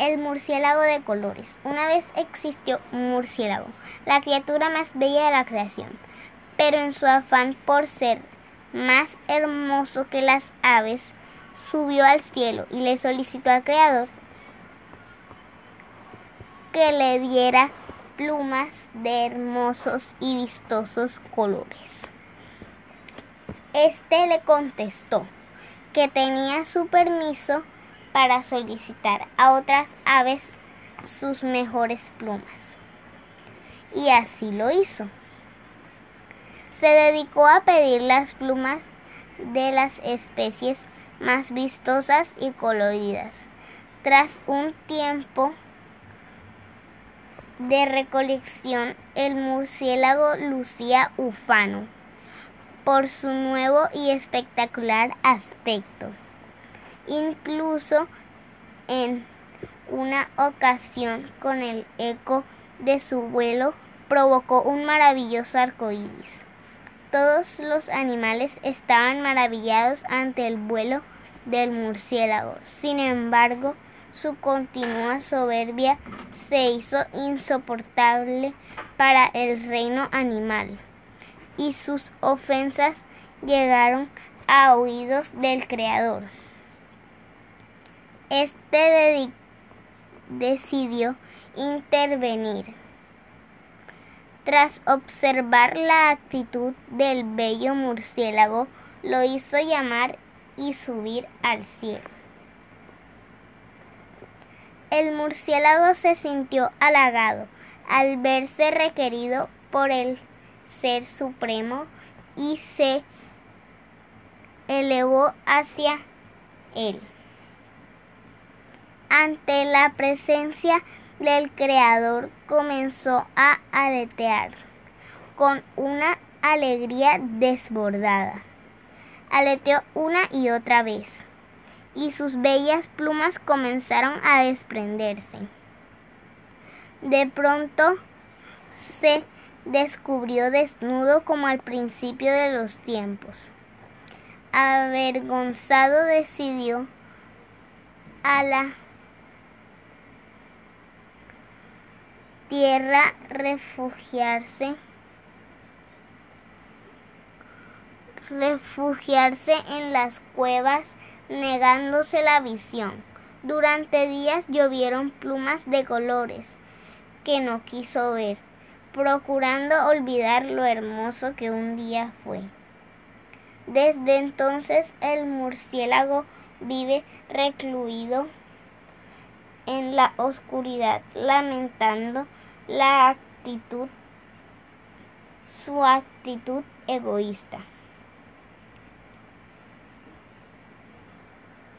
El murciélago de colores. Una vez existió un murciélago, la criatura más bella de la creación, pero en su afán por ser más hermoso que las aves, subió al cielo y le solicitó al Creador que le diera plumas de hermosos y vistosos colores. Este le contestó que tenía su permiso para solicitar a otras aves sus mejores plumas. Y así lo hizo. Se dedicó a pedir las plumas de las especies más vistosas y coloridas. Tras un tiempo de recolección, el murciélago lucía ufano por su nuevo y espectacular aspecto. Incluso en una ocasión con el eco de su vuelo provocó un maravilloso arco iris. Todos los animales estaban maravillados ante el vuelo del murciélago. Sin embargo, su continua soberbia se hizo insoportable para el reino animal y sus ofensas llegaron a oídos del Creador. Este decidió intervenir. Tras observar la actitud del bello murciélago, lo hizo llamar y subir al cielo. El murciélago se sintió halagado al verse requerido por el Ser Supremo y se elevó hacia él ante la presencia del Creador comenzó a aletear con una alegría desbordada. Aleteó una y otra vez, y sus bellas plumas comenzaron a desprenderse. De pronto se descubrió desnudo como al principio de los tiempos. Avergonzado decidió a la tierra refugiarse refugiarse en las cuevas negándose la visión. Durante días llovieron plumas de colores que no quiso ver, procurando olvidar lo hermoso que un día fue. Desde entonces el murciélago vive recluido en la oscuridad, lamentando la actitud, su actitud egoísta.